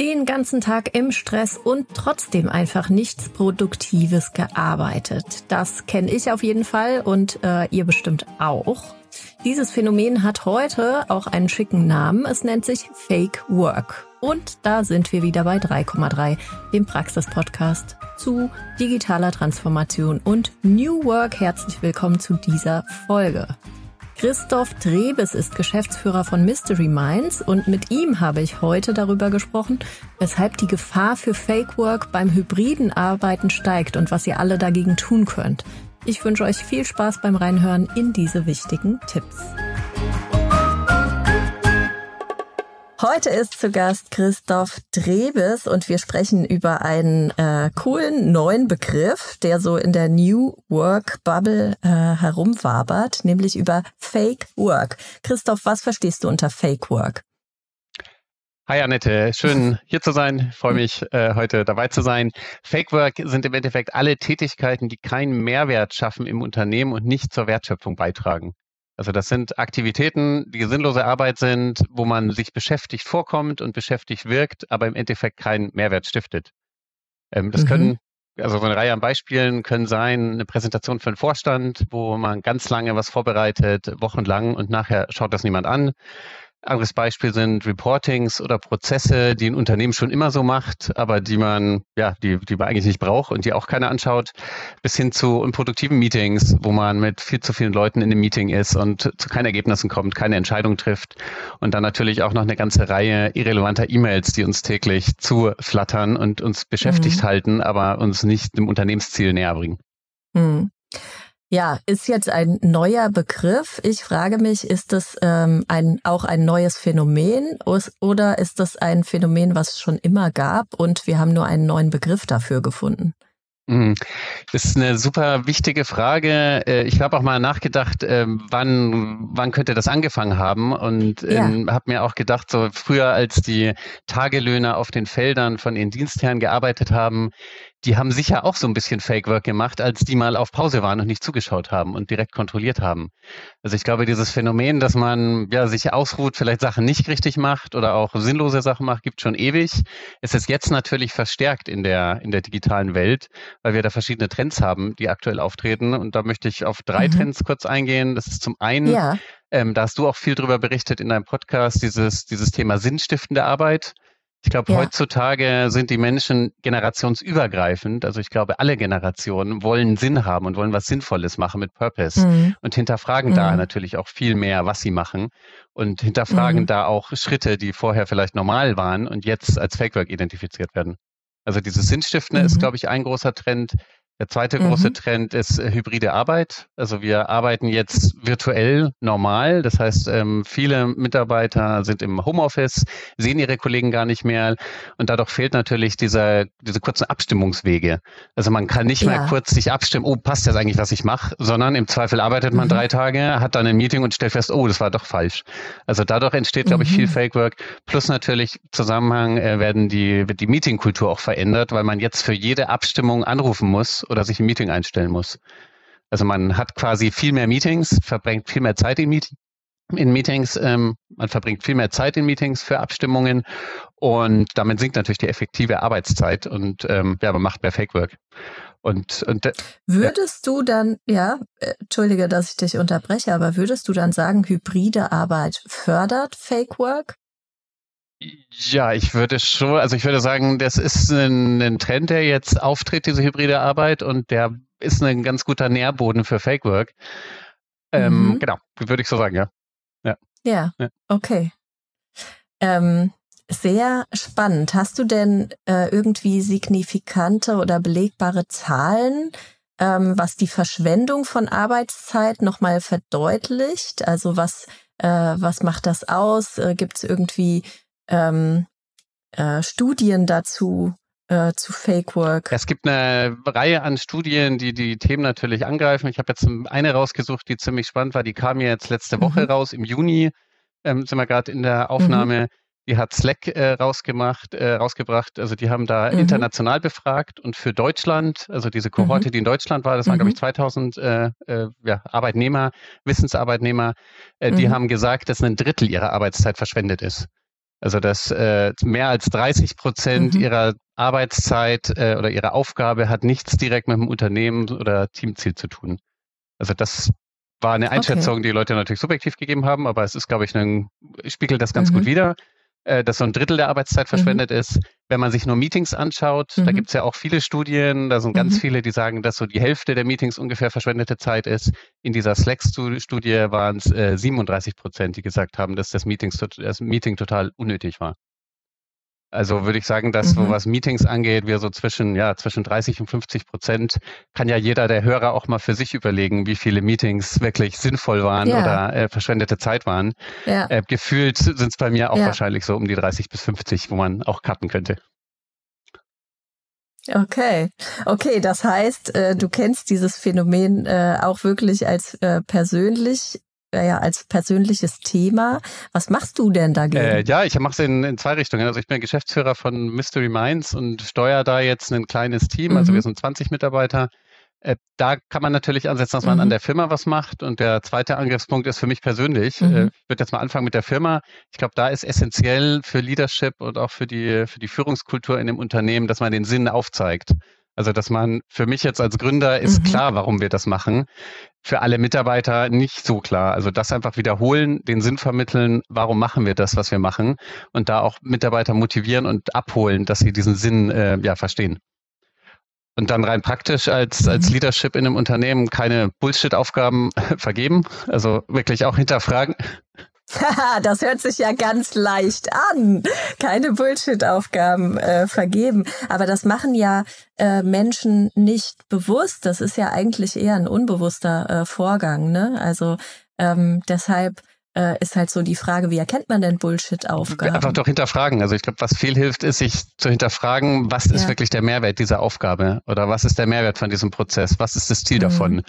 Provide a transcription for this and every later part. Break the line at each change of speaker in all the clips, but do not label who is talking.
Den ganzen Tag im Stress und trotzdem einfach nichts Produktives gearbeitet. Das kenne ich auf jeden Fall und äh, ihr bestimmt auch. Dieses Phänomen hat heute auch einen schicken Namen. Es nennt sich Fake Work. Und da sind wir wieder bei 3,3, dem Praxis-Podcast zu digitaler Transformation und New Work. Herzlich willkommen zu dieser Folge. Christoph Trebes ist Geschäftsführer von Mystery Minds und mit ihm habe ich heute darüber gesprochen, weshalb die Gefahr für Fake Work beim hybriden Arbeiten steigt und was ihr alle dagegen tun könnt. Ich wünsche euch viel Spaß beim Reinhören in diese wichtigen Tipps. Heute ist zu Gast Christoph Drebes und wir sprechen über einen äh, coolen neuen Begriff, der so in der New Work Bubble äh, herumwabert, nämlich über Fake Work. Christoph, was verstehst du unter Fake Work?
Hi Annette, schön hier zu sein. Ich freue mich, äh, heute dabei zu sein. Fake Work sind im Endeffekt alle Tätigkeiten, die keinen Mehrwert schaffen im Unternehmen und nicht zur Wertschöpfung beitragen. Also das sind Aktivitäten, die sinnlose Arbeit sind, wo man sich beschäftigt vorkommt und beschäftigt wirkt, aber im Endeffekt keinen Mehrwert stiftet. Ähm, das mhm. können, also so eine Reihe an Beispielen können sein, eine Präsentation für einen Vorstand, wo man ganz lange was vorbereitet, wochenlang und nachher schaut das niemand an. Anderes Beispiel sind Reportings oder Prozesse, die ein Unternehmen schon immer so macht, aber die man, ja, die, die man eigentlich nicht braucht und die auch keiner anschaut, bis hin zu unproduktiven Meetings, wo man mit viel zu vielen Leuten in einem Meeting ist und zu keinen Ergebnissen kommt, keine Entscheidung trifft. Und dann natürlich auch noch eine ganze Reihe irrelevanter E-Mails, die uns täglich zuflattern und uns beschäftigt mhm. halten, aber uns nicht dem Unternehmensziel näher bringen.
Mhm. Ja, ist jetzt ein neuer Begriff. Ich frage mich, ist das ähm, ein, auch ein neues Phänomen oder ist das ein Phänomen, was es schon immer gab und wir haben nur einen neuen Begriff dafür gefunden?
Mhm. Das ist eine super wichtige Frage. Äh, ich habe auch mal nachgedacht, ähm, wann, wann könnte das angefangen haben und ja. Ähm, habe mir auch gedacht, so früher als die Tagelöhner auf den Feldern von ihren Dienstherren gearbeitet haben, die haben sicher auch so ein bisschen Fake Work gemacht, als die mal auf Pause waren und nicht zugeschaut haben und direkt kontrolliert haben. Also ich glaube, dieses Phänomen, dass man ja sich ausruht, vielleicht Sachen nicht richtig macht oder auch sinnlose Sachen macht, gibt schon ewig. Es ist jetzt natürlich verstärkt in der in der digitalen Welt, weil wir da verschiedene Trends haben, die aktuell auftreten. Und da möchte ich auf drei mhm. Trends kurz eingehen. Das ist zum einen ja. Ähm, da hast du auch viel drüber berichtet in deinem Podcast, dieses, dieses Thema sinnstiftende Arbeit. Ich glaube, ja. heutzutage sind die Menschen generationsübergreifend. Also ich glaube, alle Generationen wollen Sinn haben und wollen was Sinnvolles machen mit Purpose mhm. und hinterfragen mhm. da natürlich auch viel mehr, was sie machen und hinterfragen mhm. da auch Schritte, die vorher vielleicht normal waren und jetzt als Fake Work identifiziert werden. Also dieses Sinnstiftende ist, mhm. glaube ich, ein großer Trend. Der zweite große mhm. Trend ist äh, hybride Arbeit. Also wir arbeiten jetzt virtuell normal. Das heißt, ähm, viele Mitarbeiter sind im Homeoffice, sehen ihre Kollegen gar nicht mehr. Und dadurch fehlt natürlich dieser, diese kurzen Abstimmungswege. Also man kann nicht ja. mehr kurz sich abstimmen, oh, passt das eigentlich, was ich mache, sondern im Zweifel arbeitet man mhm. drei Tage, hat dann ein Meeting und stellt fest, oh, das war doch falsch. Also dadurch entsteht, glaube ich, viel mhm. Fake Work. Plus natürlich Zusammenhang äh, werden die, wird die Meetingkultur auch verändert, weil man jetzt für jede Abstimmung anrufen muss oder sich ein Meeting einstellen muss. Also man hat quasi viel mehr Meetings, verbringt viel mehr Zeit in, Meet in Meetings, ähm, man verbringt viel mehr Zeit in Meetings für Abstimmungen und damit sinkt natürlich die effektive Arbeitszeit und ähm, ja, man macht mehr Fake Work. Und, und
würdest ja. du dann, ja, äh, entschuldige, dass ich dich unterbreche, aber würdest du dann sagen, hybride Arbeit fördert Fake Work?
Ja, ich würde schon, also ich würde sagen, das ist ein, ein, Trend, der jetzt auftritt, diese hybride Arbeit, und der ist ein ganz guter Nährboden für Fake Work. Ähm, mhm. Genau, würde ich so sagen, ja.
Ja, ja, ja. okay. Ähm, sehr spannend. Hast du denn äh, irgendwie signifikante oder belegbare Zahlen, ähm, was die Verschwendung von Arbeitszeit nochmal verdeutlicht? Also was, äh, was macht das aus? Äh, Gibt es irgendwie ähm, äh, Studien dazu, äh, zu Fake Work?
Es gibt eine Reihe an Studien, die die Themen natürlich angreifen. Ich habe jetzt eine rausgesucht, die ziemlich spannend war. Die kam jetzt letzte Woche mhm. raus. Im Juni ähm, sind wir gerade in der Aufnahme. Mhm. Die hat Slack äh, rausgemacht, äh, rausgebracht. Also die haben da mhm. international befragt und für Deutschland, also diese Kohorte, mhm. die in Deutschland war, das waren glaube ich 2000 mhm. äh, äh, ja, Arbeitnehmer, Wissensarbeitnehmer, äh, die mhm. haben gesagt, dass ein Drittel ihrer Arbeitszeit verschwendet ist. Also dass äh, mehr als 30 Prozent mhm. ihrer Arbeitszeit äh, oder ihrer Aufgabe hat nichts direkt mit dem Unternehmen oder Teamziel zu tun. Also das war eine Einschätzung, okay. die Leute natürlich subjektiv gegeben haben, aber es ist, glaube ich, ein, spiegelt das ganz mhm. gut wider, äh, dass so ein Drittel der Arbeitszeit mhm. verschwendet mhm. ist. Wenn man sich nur Meetings anschaut, mhm. da gibt es ja auch viele Studien, da sind ganz mhm. viele, die sagen, dass so die Hälfte der Meetings ungefähr verschwendete Zeit ist. In dieser Slack-Studie waren es äh, 37 Prozent, die gesagt haben, dass das, Meetings, das Meeting total unnötig war. Also würde ich sagen, dass mhm. was Meetings angeht, wir so zwischen, ja, zwischen 30 und 50 Prozent kann ja jeder der Hörer auch mal für sich überlegen, wie viele Meetings wirklich sinnvoll waren ja. oder äh, verschwendete Zeit waren. Ja. Äh, gefühlt sind es bei mir auch ja. wahrscheinlich so um die 30 bis 50, wo man auch cutten könnte.
Okay, okay, das heißt, äh, du kennst dieses Phänomen äh, auch wirklich als äh, persönlich ja als persönliches Thema. Was machst du denn dagegen?
Äh, ja, ich mache es in, in, zwei Richtungen. Also ich bin Geschäftsführer von Mystery Minds und steuere da jetzt ein kleines Team. Also mhm. wir sind 20 Mitarbeiter. Äh, da kann man natürlich ansetzen, dass man mhm. an der Firma was macht. Und der zweite Angriffspunkt ist für mich persönlich. Mhm. Äh, ich würde jetzt mal anfangen mit der Firma. Ich glaube, da ist essentiell für Leadership und auch für die, für die Führungskultur in dem Unternehmen, dass man den Sinn aufzeigt. Also, dass man für mich jetzt als Gründer ist mhm. klar, warum wir das machen. Für alle Mitarbeiter nicht so klar. Also das einfach wiederholen, den Sinn vermitteln, warum machen wir das, was wir machen und da auch Mitarbeiter motivieren und abholen, dass sie diesen Sinn äh, ja verstehen. Und dann rein praktisch als, als mhm. Leadership in einem Unternehmen keine Bullshit-Aufgaben vergeben, also wirklich auch hinterfragen,
das hört sich ja ganz leicht an. Keine Bullshit-Aufgaben äh, vergeben. Aber das machen ja äh, Menschen nicht bewusst. Das ist ja eigentlich eher ein unbewusster äh, Vorgang. Ne? Also ähm, deshalb äh, ist halt so die Frage, wie erkennt man denn Bullshit-Aufgaben?
Einfach doch hinterfragen. Also ich glaube, was viel hilft, ist, sich zu hinterfragen, was ist wirklich der Mehrwert dieser Aufgabe oder was ist der Mehrwert von diesem Prozess? Was ist das Ziel mhm. davon?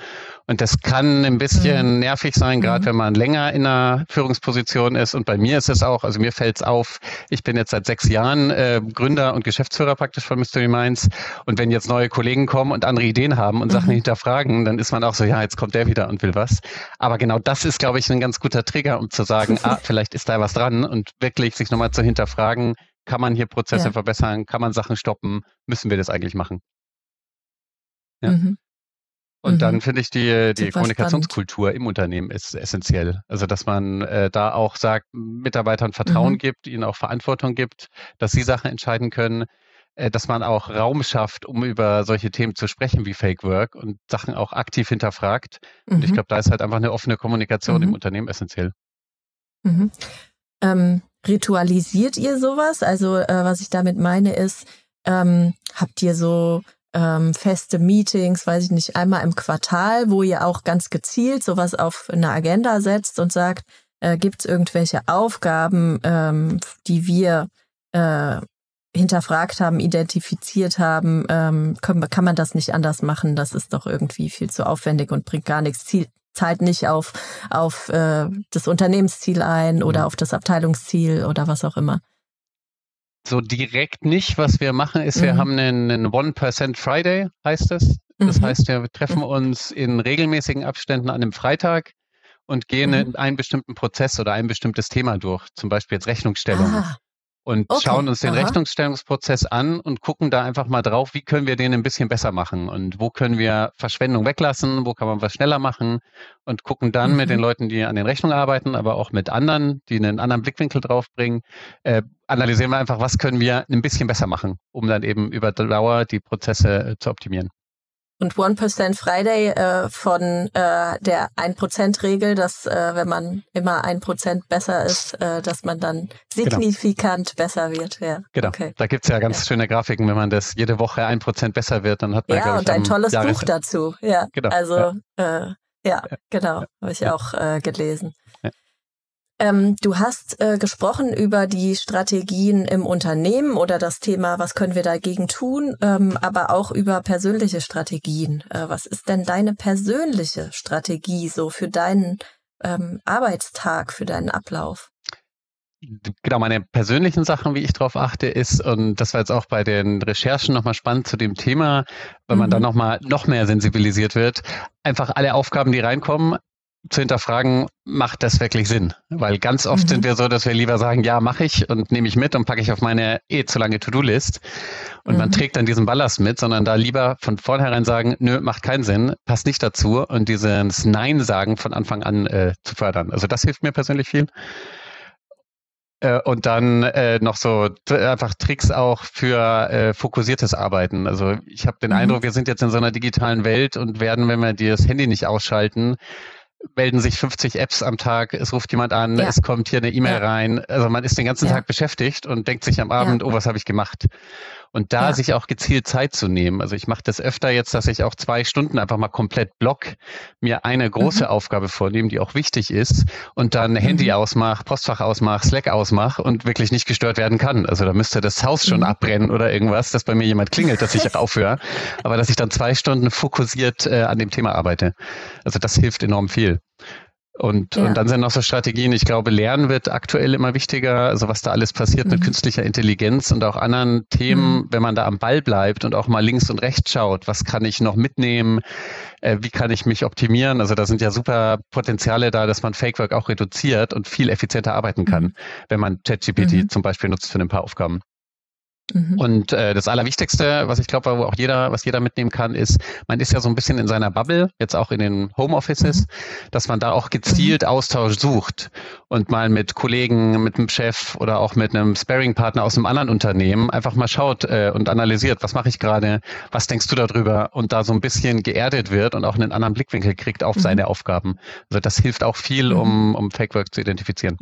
Und das kann ein bisschen mhm. nervig sein, gerade mhm. wenn man länger in einer Führungsposition ist. Und bei mir ist es auch, also mir fällt es auf, ich bin jetzt seit sechs Jahren äh, Gründer und Geschäftsführer praktisch von Mystery Minds. Und wenn jetzt neue Kollegen kommen und andere Ideen haben und Sachen mhm. hinterfragen, dann ist man auch so, ja, jetzt kommt der wieder und will was. Aber genau das ist, glaube ich, ein ganz guter Trigger, um zu sagen, ah, vielleicht ist da was dran und wirklich sich nochmal zu hinterfragen, kann man hier Prozesse ja. verbessern, kann man Sachen stoppen, müssen wir das eigentlich machen? Ja. Mhm. Und mhm. dann finde ich die, die Kommunikationskultur spannend. im Unternehmen ist essentiell. Also dass man äh, da auch sagt, Mitarbeitern Vertrauen mhm. gibt, ihnen auch Verantwortung gibt, dass sie Sachen entscheiden können, äh, dass man auch Raum schafft, um über solche Themen zu sprechen wie Fake Work und Sachen auch aktiv hinterfragt. Und ich mhm. glaube, da ist halt einfach eine offene Kommunikation im mhm. Unternehmen essentiell.
Mhm. Ähm, ritualisiert ihr sowas? Also äh, was ich damit meine ist, ähm, habt ihr so ähm, feste Meetings, weiß ich nicht, einmal im Quartal, wo ihr auch ganz gezielt sowas auf eine Agenda setzt und sagt, äh, gibt es irgendwelche Aufgaben, ähm, die wir äh, hinterfragt haben, identifiziert haben, ähm, kann, kann man das nicht anders machen? Das ist doch irgendwie viel zu aufwendig und bringt gar nichts. Ziel, zahlt nicht auf, auf äh, das Unternehmensziel ein oder mhm. auf das Abteilungsziel oder was auch immer.
So direkt nicht. Was wir machen, ist, mhm. wir haben einen, einen One-Percent Friday, heißt es. Das mhm. heißt, wir treffen mhm. uns in regelmäßigen Abständen an einem Freitag und gehen mhm. einen bestimmten Prozess oder ein bestimmtes Thema durch, zum Beispiel jetzt Rechnungsstellung. Ah und okay. schauen uns den Aha. Rechnungsstellungsprozess an und gucken da einfach mal drauf, wie können wir den ein bisschen besser machen und wo können wir Verschwendung weglassen, wo kann man was schneller machen und gucken dann mhm. mit den. Leuten, die an den Rechnungen arbeiten, aber auch mit anderen, die einen anderen Blickwinkel draufbringen, äh, analysieren wir einfach, was können wir ein bisschen besser machen, um dann eben über Dauer die Prozesse äh, zu optimieren.
Und 1% Friday äh, von äh, der 1%-Regel, dass äh, wenn man immer 1% besser ist, äh, dass man dann genau. signifikant genau. besser wird. Ja.
Genau. Okay. Da gibt's ja ganz ja. schöne Grafiken, wenn man das jede Woche 1% besser wird, dann hat man
Ja, und ein tolles Jahres Buch dazu. Ja. Genau. Also ja, äh, ja genau, habe ich auch äh, gelesen. Ähm, du hast äh, gesprochen über die Strategien im Unternehmen oder das Thema, was können wir dagegen tun, ähm, aber auch über persönliche Strategien. Äh, was ist denn deine persönliche Strategie so für deinen ähm, Arbeitstag, für deinen Ablauf?
Genau, meine persönlichen Sachen, wie ich darauf achte, ist, und das war jetzt auch bei den Recherchen nochmal spannend zu dem Thema, weil mhm. man da nochmal noch mehr sensibilisiert wird, einfach alle Aufgaben, die reinkommen, zu hinterfragen, macht das wirklich Sinn? Weil ganz oft mhm. sind wir so, dass wir lieber sagen, ja, mache ich und nehme ich mit und packe ich auf meine eh zu lange To-Do-List. Und mhm. man trägt dann diesen Ballast mit, sondern da lieber von vornherein sagen, nö, macht keinen Sinn, passt nicht dazu und dieses Nein sagen von Anfang an äh, zu fördern. Also das hilft mir persönlich viel. Äh, und dann äh, noch so einfach Tricks auch für äh, fokussiertes Arbeiten. Also ich habe den mhm. Eindruck, wir sind jetzt in so einer digitalen Welt und werden, wenn wir das Handy nicht ausschalten, melden sich 50 Apps am Tag, es ruft jemand an, ja. es kommt hier eine E-Mail ja. rein. Also man ist den ganzen ja. Tag beschäftigt und denkt sich am Abend, oh, was habe ich gemacht? Und da sich auch gezielt Zeit zu nehmen. Also ich mache das öfter jetzt, dass ich auch zwei Stunden einfach mal komplett block, mir eine große mhm. Aufgabe vornehme, die auch wichtig ist und dann Handy mhm. ausmach, Postfach ausmach, Slack ausmach und wirklich nicht gestört werden kann. Also da müsste das Haus schon mhm. abbrennen oder irgendwas, dass bei mir jemand klingelt, dass ich aufhöre. Aber dass ich dann zwei Stunden fokussiert äh, an dem Thema arbeite. Also das hilft enorm viel. Und, ja. und dann sind noch so Strategien. Ich glaube, Lernen wird aktuell immer wichtiger. Also was da alles passiert mhm. mit künstlicher Intelligenz und auch anderen Themen, mhm. wenn man da am Ball bleibt und auch mal links und rechts schaut, was kann ich noch mitnehmen? Äh, wie kann ich mich optimieren? Also da sind ja super Potenziale da, dass man Fake Work auch reduziert und viel effizienter arbeiten kann, mhm. wenn man ChatGPT mhm. zum Beispiel nutzt für ein paar Aufgaben. Mhm. Und äh, das Allerwichtigste, was ich glaube, wo auch jeder, was jeder mitnehmen kann, ist, man ist ja so ein bisschen in seiner Bubble, jetzt auch in den Homeoffices, mhm. dass man da auch gezielt mhm. Austausch sucht und mal mit Kollegen, mit einem Chef oder auch mit einem Sparing-Partner aus einem anderen Unternehmen einfach mal schaut äh, und analysiert, was mache ich gerade, was denkst du darüber und da so ein bisschen geerdet wird und auch einen anderen Blickwinkel kriegt auf mhm. seine Aufgaben. Also das hilft auch viel, mhm. um, um Fake Work zu identifizieren.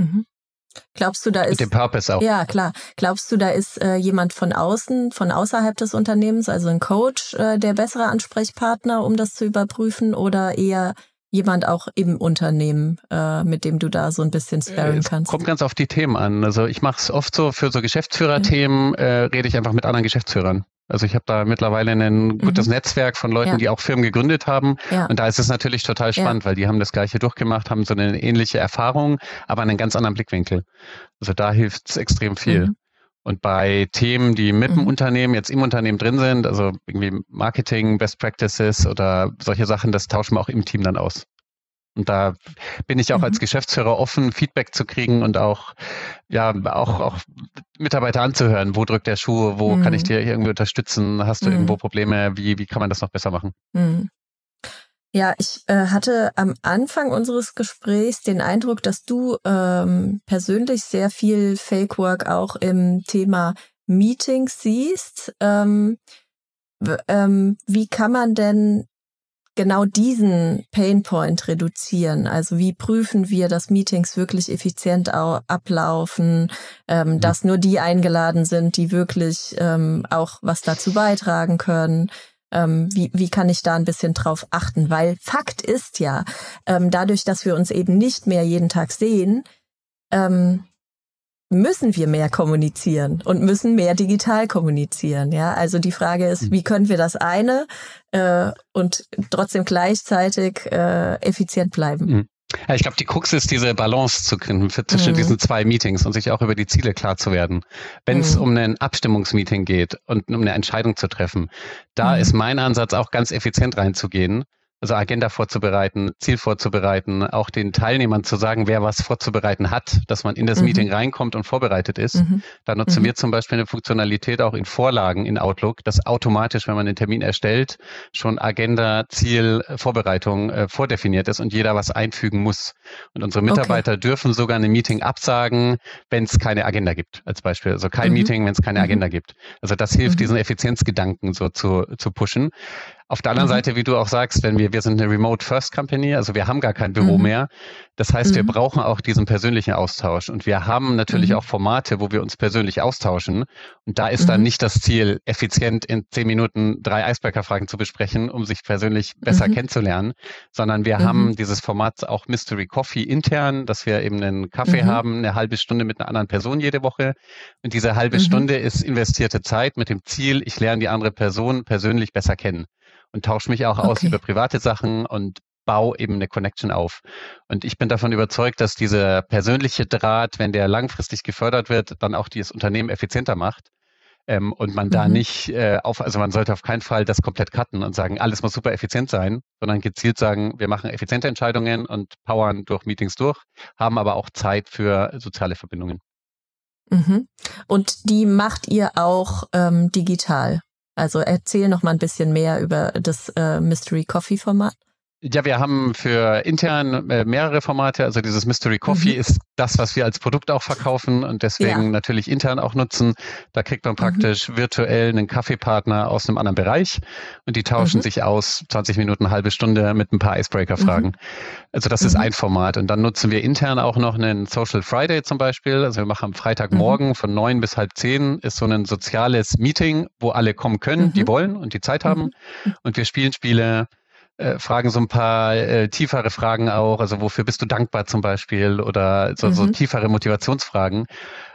Mhm.
Glaubst du, da ist.
Mit dem Purpose auch.
Ja, klar. Glaubst du, da ist äh, jemand von außen, von außerhalb des Unternehmens, also ein Coach, äh, der bessere Ansprechpartner, um das zu überprüfen oder eher jemand auch im Unternehmen, äh, mit dem du da so ein bisschen sparren kannst?
Kommt ganz auf die Themen an. Also ich mache es oft so, für so Geschäftsführerthemen äh, rede ich einfach mit anderen Geschäftsführern. Also ich habe da mittlerweile ein gutes mhm. Netzwerk von Leuten, ja. die auch Firmen gegründet haben. Ja. Und da ist es natürlich total spannend, ja. weil die haben das gleiche durchgemacht, haben so eine ähnliche Erfahrung, aber einen ganz anderen Blickwinkel. Also da hilft es extrem viel. Mhm. Und bei Themen, die mit dem mhm. Unternehmen, jetzt im Unternehmen drin sind, also irgendwie Marketing, Best Practices oder solche Sachen, das tauschen wir auch im Team dann aus. Und da bin ich auch mhm. als Geschäftsführer offen, Feedback zu kriegen und auch, ja, auch, auch Mitarbeiter anzuhören. Wo drückt der Schuh? Wo mhm. kann ich mhm. dir irgendwie unterstützen? Hast du mhm. irgendwo Probleme? Wie, wie kann man das noch besser machen? Mhm.
Ja, ich äh, hatte am Anfang unseres Gesprächs den Eindruck, dass du ähm, persönlich sehr viel Fake Work auch im Thema Meetings siehst. Ähm, ähm, wie kann man denn genau diesen Painpoint reduzieren? Also wie prüfen wir, dass Meetings wirklich effizient ablaufen, ähm, mhm. dass nur die eingeladen sind, die wirklich ähm, auch was dazu beitragen können? Ähm, wie, wie kann ich da ein bisschen drauf achten? Weil Fakt ist ja, ähm, dadurch, dass wir uns eben nicht mehr jeden Tag sehen, ähm, müssen wir mehr kommunizieren und müssen mehr digital kommunizieren. Ja, also die Frage ist, hm. wie können wir das eine äh, und trotzdem gleichzeitig äh, effizient bleiben? Hm.
Ja, ich glaube, die Krux ist, diese Balance zu finden zwischen mhm. diesen zwei Meetings und sich auch über die Ziele klar zu werden. Wenn es mhm. um ein Abstimmungsmeeting geht und um eine Entscheidung zu treffen, da mhm. ist mein Ansatz auch ganz effizient reinzugehen also Agenda vorzubereiten, Ziel vorzubereiten, auch den Teilnehmern zu sagen, wer was vorzubereiten hat, dass man in das mhm. Meeting reinkommt und vorbereitet ist. Mhm. Da nutzen mhm. wir zum Beispiel eine Funktionalität auch in Vorlagen in Outlook, dass automatisch, wenn man den Termin erstellt, schon Agenda, Ziel, Vorbereitung äh, vordefiniert ist und jeder was einfügen muss. Und unsere Mitarbeiter okay. dürfen sogar ein Meeting absagen, wenn es keine Agenda gibt, als Beispiel. Also kein mhm. Meeting, wenn es keine mhm. Agenda gibt. Also das hilft, mhm. diesen Effizienzgedanken so zu, zu pushen. Auf der anderen mhm. Seite, wie du auch sagst, wenn wir, wir sind eine Remote First Company, also wir haben gar kein Büro mhm. mehr. Das heißt, mhm. wir brauchen auch diesen persönlichen Austausch. Und wir haben natürlich mhm. auch Formate, wo wir uns persönlich austauschen. Und da ist dann mhm. nicht das Ziel, effizient in zehn Minuten drei Eisbergerfragen zu besprechen, um sich persönlich besser mhm. kennenzulernen, sondern wir haben dieses Format auch Mystery Coffee intern, dass wir eben einen Kaffee haben, eine halbe Stunde mit einer anderen Person jede Woche. Und diese halbe Stunde ist investierte Zeit mit dem Ziel, ich lerne die andere Person persönlich besser kennen und tausche mich auch okay. aus über private Sachen und baue eben eine Connection auf. Und ich bin davon überzeugt, dass dieser persönliche Draht, wenn der langfristig gefördert wird, dann auch dieses Unternehmen effizienter macht. Ähm, und man da mhm. nicht äh, auf, also man sollte auf keinen Fall das komplett cutten und sagen, alles muss super effizient sein, sondern gezielt sagen, wir machen effiziente Entscheidungen und powern durch Meetings durch, haben aber auch Zeit für soziale Verbindungen.
Mhm. Und die macht ihr auch ähm, digital? Also erzähl noch mal ein bisschen mehr über das äh, Mystery Coffee Format.
Ja, wir haben für intern äh, mehrere Formate. Also dieses Mystery Coffee mhm. ist das, was wir als Produkt auch verkaufen und deswegen ja. natürlich intern auch nutzen. Da kriegt man mhm. praktisch mhm. virtuell einen Kaffeepartner aus einem anderen Bereich und die tauschen mhm. sich aus 20 Minuten, halbe Stunde mit ein paar Icebreaker-Fragen. Mhm. Also das ist mhm. ein Format. Und dann nutzen wir intern auch noch einen Social Friday zum Beispiel. Also wir machen am Freitagmorgen von neun bis halb zehn ist so ein soziales Meeting, wo alle kommen können, die wollen und die Zeit haben. Und wir spielen Spiele äh, fragen so ein paar äh, tiefere Fragen auch, also wofür bist du dankbar zum Beispiel oder so, mhm. so tiefere Motivationsfragen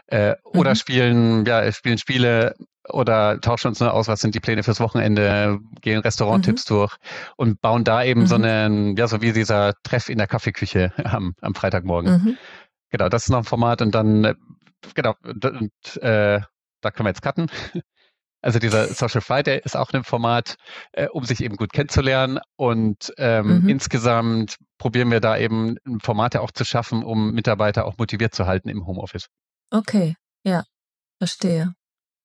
äh, mhm. oder spielen ja spielen Spiele oder tauschen uns nur aus, was sind die Pläne fürs Wochenende, gehen Restauranttipps mhm. durch und bauen da eben so mhm. einen, ja, so wie dieser Treff in der Kaffeeküche am, am Freitagmorgen. Mhm. Genau, das ist noch ein Format und dann, äh, genau, und, und äh, da können wir jetzt cutten. Also dieser Social Friday ist auch ein Format, äh, um sich eben gut kennenzulernen. Und ähm, mhm. insgesamt probieren wir da eben Formate auch zu schaffen, um Mitarbeiter auch motiviert zu halten im Homeoffice.
Okay, ja, verstehe.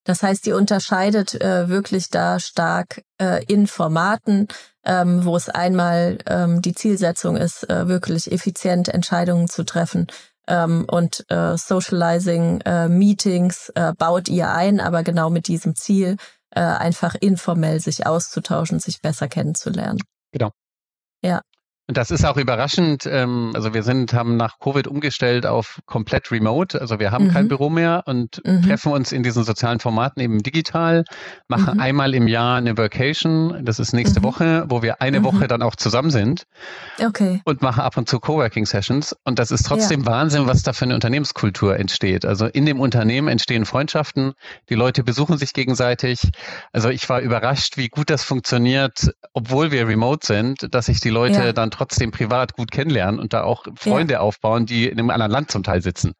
Das heißt, ihr unterscheidet äh, wirklich da stark äh, in Formaten, ähm, wo es einmal ähm, die Zielsetzung ist, äh, wirklich effizient Entscheidungen zu treffen ähm, und äh, Socializing, äh, Meetings äh, baut ihr ein, aber genau mit diesem Ziel, äh, einfach informell sich auszutauschen, sich besser kennenzulernen.
Genau.
Ja.
Und das ist auch überraschend. Ähm, also wir sind, haben nach Covid umgestellt auf komplett remote. Also wir haben mhm. kein Büro mehr und mhm. treffen uns in diesen sozialen Formaten eben digital, machen mhm. einmal im Jahr eine Vacation. Das ist nächste mhm. Woche, wo wir eine mhm. Woche dann auch zusammen sind.
Okay.
Und machen ab und zu Coworking Sessions. Und das ist trotzdem ja. Wahnsinn, was da für eine Unternehmenskultur entsteht. Also in dem Unternehmen entstehen Freundschaften. Die Leute besuchen sich gegenseitig. Also ich war überrascht, wie gut das funktioniert, obwohl wir remote sind, dass sich die Leute ja. dann trotzdem privat gut kennenlernen und da auch Freunde ja. aufbauen, die in einem anderen Land zum Teil sitzen.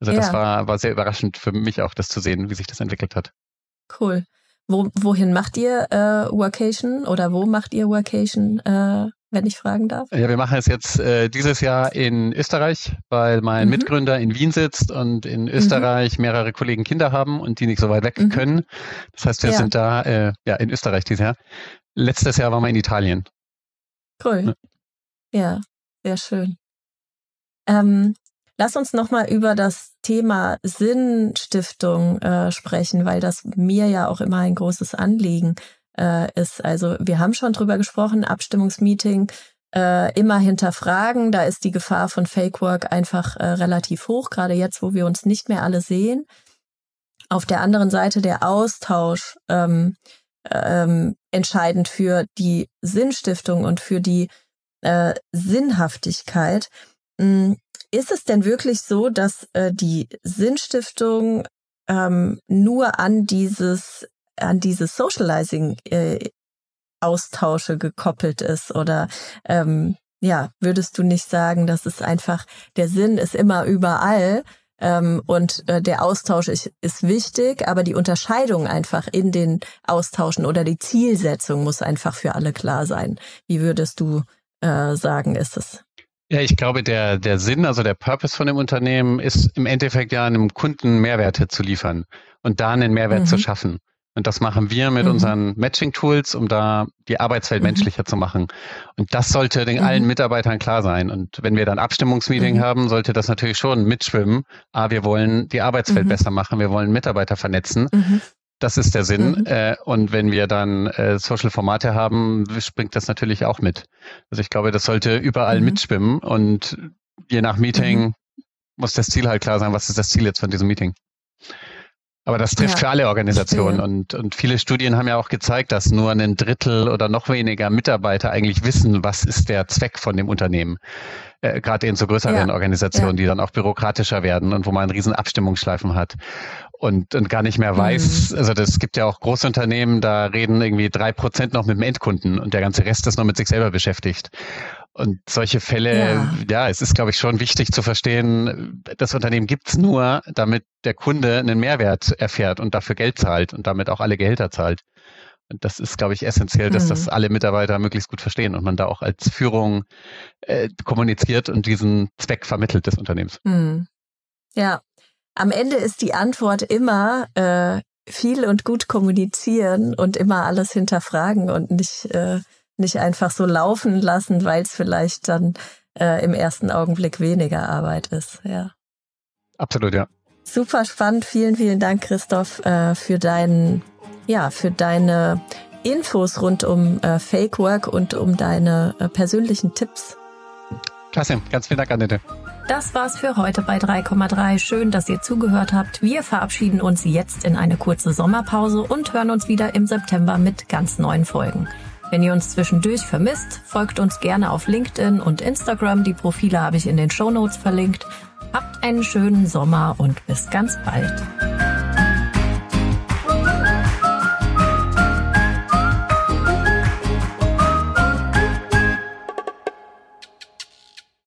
Also das ja. war, war sehr überraschend für mich auch, das zu sehen, wie sich das entwickelt hat.
Cool. Wo, wohin macht ihr äh, Workation oder wo macht ihr Workation, äh, wenn ich fragen darf?
Ja, wir machen es jetzt äh, dieses Jahr in Österreich, weil mein mhm. Mitgründer in Wien sitzt und in Österreich mhm. mehrere Kollegen Kinder haben und die nicht so weit weg mhm. können. Das heißt, wir ja. sind da äh, ja in Österreich dieses Jahr. Letztes Jahr waren wir in Italien.
Cool. Ja, sehr schön. Ähm, lass uns nochmal über das Thema Sinnstiftung äh, sprechen, weil das mir ja auch immer ein großes Anliegen äh, ist. Also wir haben schon drüber gesprochen, Abstimmungsmeeting äh, immer hinterfragen. Da ist die Gefahr von Fake Work einfach äh, relativ hoch, gerade jetzt, wo wir uns nicht mehr alle sehen. Auf der anderen Seite der Austausch ähm, ähm, entscheidend für die Sinnstiftung und für die äh, Sinnhaftigkeit. Hm, ist es denn wirklich so, dass äh, die Sinnstiftung ähm, nur an dieses, an dieses Socializing äh, Austausche gekoppelt ist? Oder ähm, ja, würdest du nicht sagen, dass es einfach der Sinn ist immer überall ähm, und äh, der Austausch ist, ist wichtig, aber die Unterscheidung einfach in den Austauschen oder die Zielsetzung muss einfach für alle klar sein. Wie würdest du äh, sagen, ist es.
Ja, ich glaube, der, der Sinn, also der Purpose von dem Unternehmen ist im Endeffekt ja einem Kunden Mehrwerte zu liefern und da einen Mehrwert mhm. zu schaffen. Und das machen wir mit mhm. unseren Matching-Tools, um da die Arbeitswelt mhm. menschlicher zu machen. Und das sollte den mhm. allen Mitarbeitern klar sein. Und wenn wir dann Abstimmungsmeeting mhm. haben, sollte das natürlich schon mitschwimmen. Ah, wir wollen die Arbeitswelt mhm. besser machen, wir wollen Mitarbeiter vernetzen. Das ist der Sinn. Mhm. Äh, und wenn wir dann äh, Social-Formate haben, springt das natürlich auch mit. Also ich glaube, das sollte überall mhm. mitschwimmen und je nach Meeting mhm. muss das Ziel halt klar sein, was ist das Ziel jetzt von diesem Meeting. Aber das trifft ja. für alle Organisationen und, und viele Studien haben ja auch gezeigt, dass nur ein Drittel oder noch weniger Mitarbeiter eigentlich wissen, was ist der Zweck von dem Unternehmen. Äh, Gerade in so größeren ja. Organisationen, ja. die dann auch bürokratischer werden und wo man einen riesen Abstimmungsschleifen hat und, und gar nicht mehr weiß, mhm. also das gibt ja auch Großunternehmen, da reden irgendwie drei Prozent noch mit dem Endkunden und der ganze Rest ist noch mit sich selber beschäftigt. Und solche Fälle, ja, ja es ist, glaube ich, schon wichtig zu verstehen, das Unternehmen gibt's nur, damit der Kunde einen Mehrwert erfährt und dafür Geld zahlt und damit auch alle Gehälter zahlt. Und das ist, glaube ich, essentiell, dass mhm. das alle Mitarbeiter möglichst gut verstehen und man da auch als Führung äh, kommuniziert und diesen Zweck vermittelt des Unternehmens. Mhm.
Ja, am Ende ist die Antwort immer äh, viel und gut kommunizieren und immer alles hinterfragen und nicht äh, nicht einfach so laufen lassen, weil es vielleicht dann äh, im ersten Augenblick weniger Arbeit ist. Ja.
Absolut, ja.
Super spannend. Vielen, vielen Dank, Christoph, äh, für deinen, ja, für deine Infos rund um äh, Fake Work und um deine äh, persönlichen Tipps.
Klasse, ganz vielen Dank, Annette.
Das war's für heute bei 3,3. Schön, dass ihr zugehört habt. Wir verabschieden uns jetzt in eine kurze Sommerpause und hören uns wieder im September mit ganz neuen Folgen. Wenn ihr uns zwischendurch vermisst, folgt uns gerne auf LinkedIn und Instagram. Die Profile habe ich in den Show Notes verlinkt. Habt einen schönen Sommer und bis ganz bald.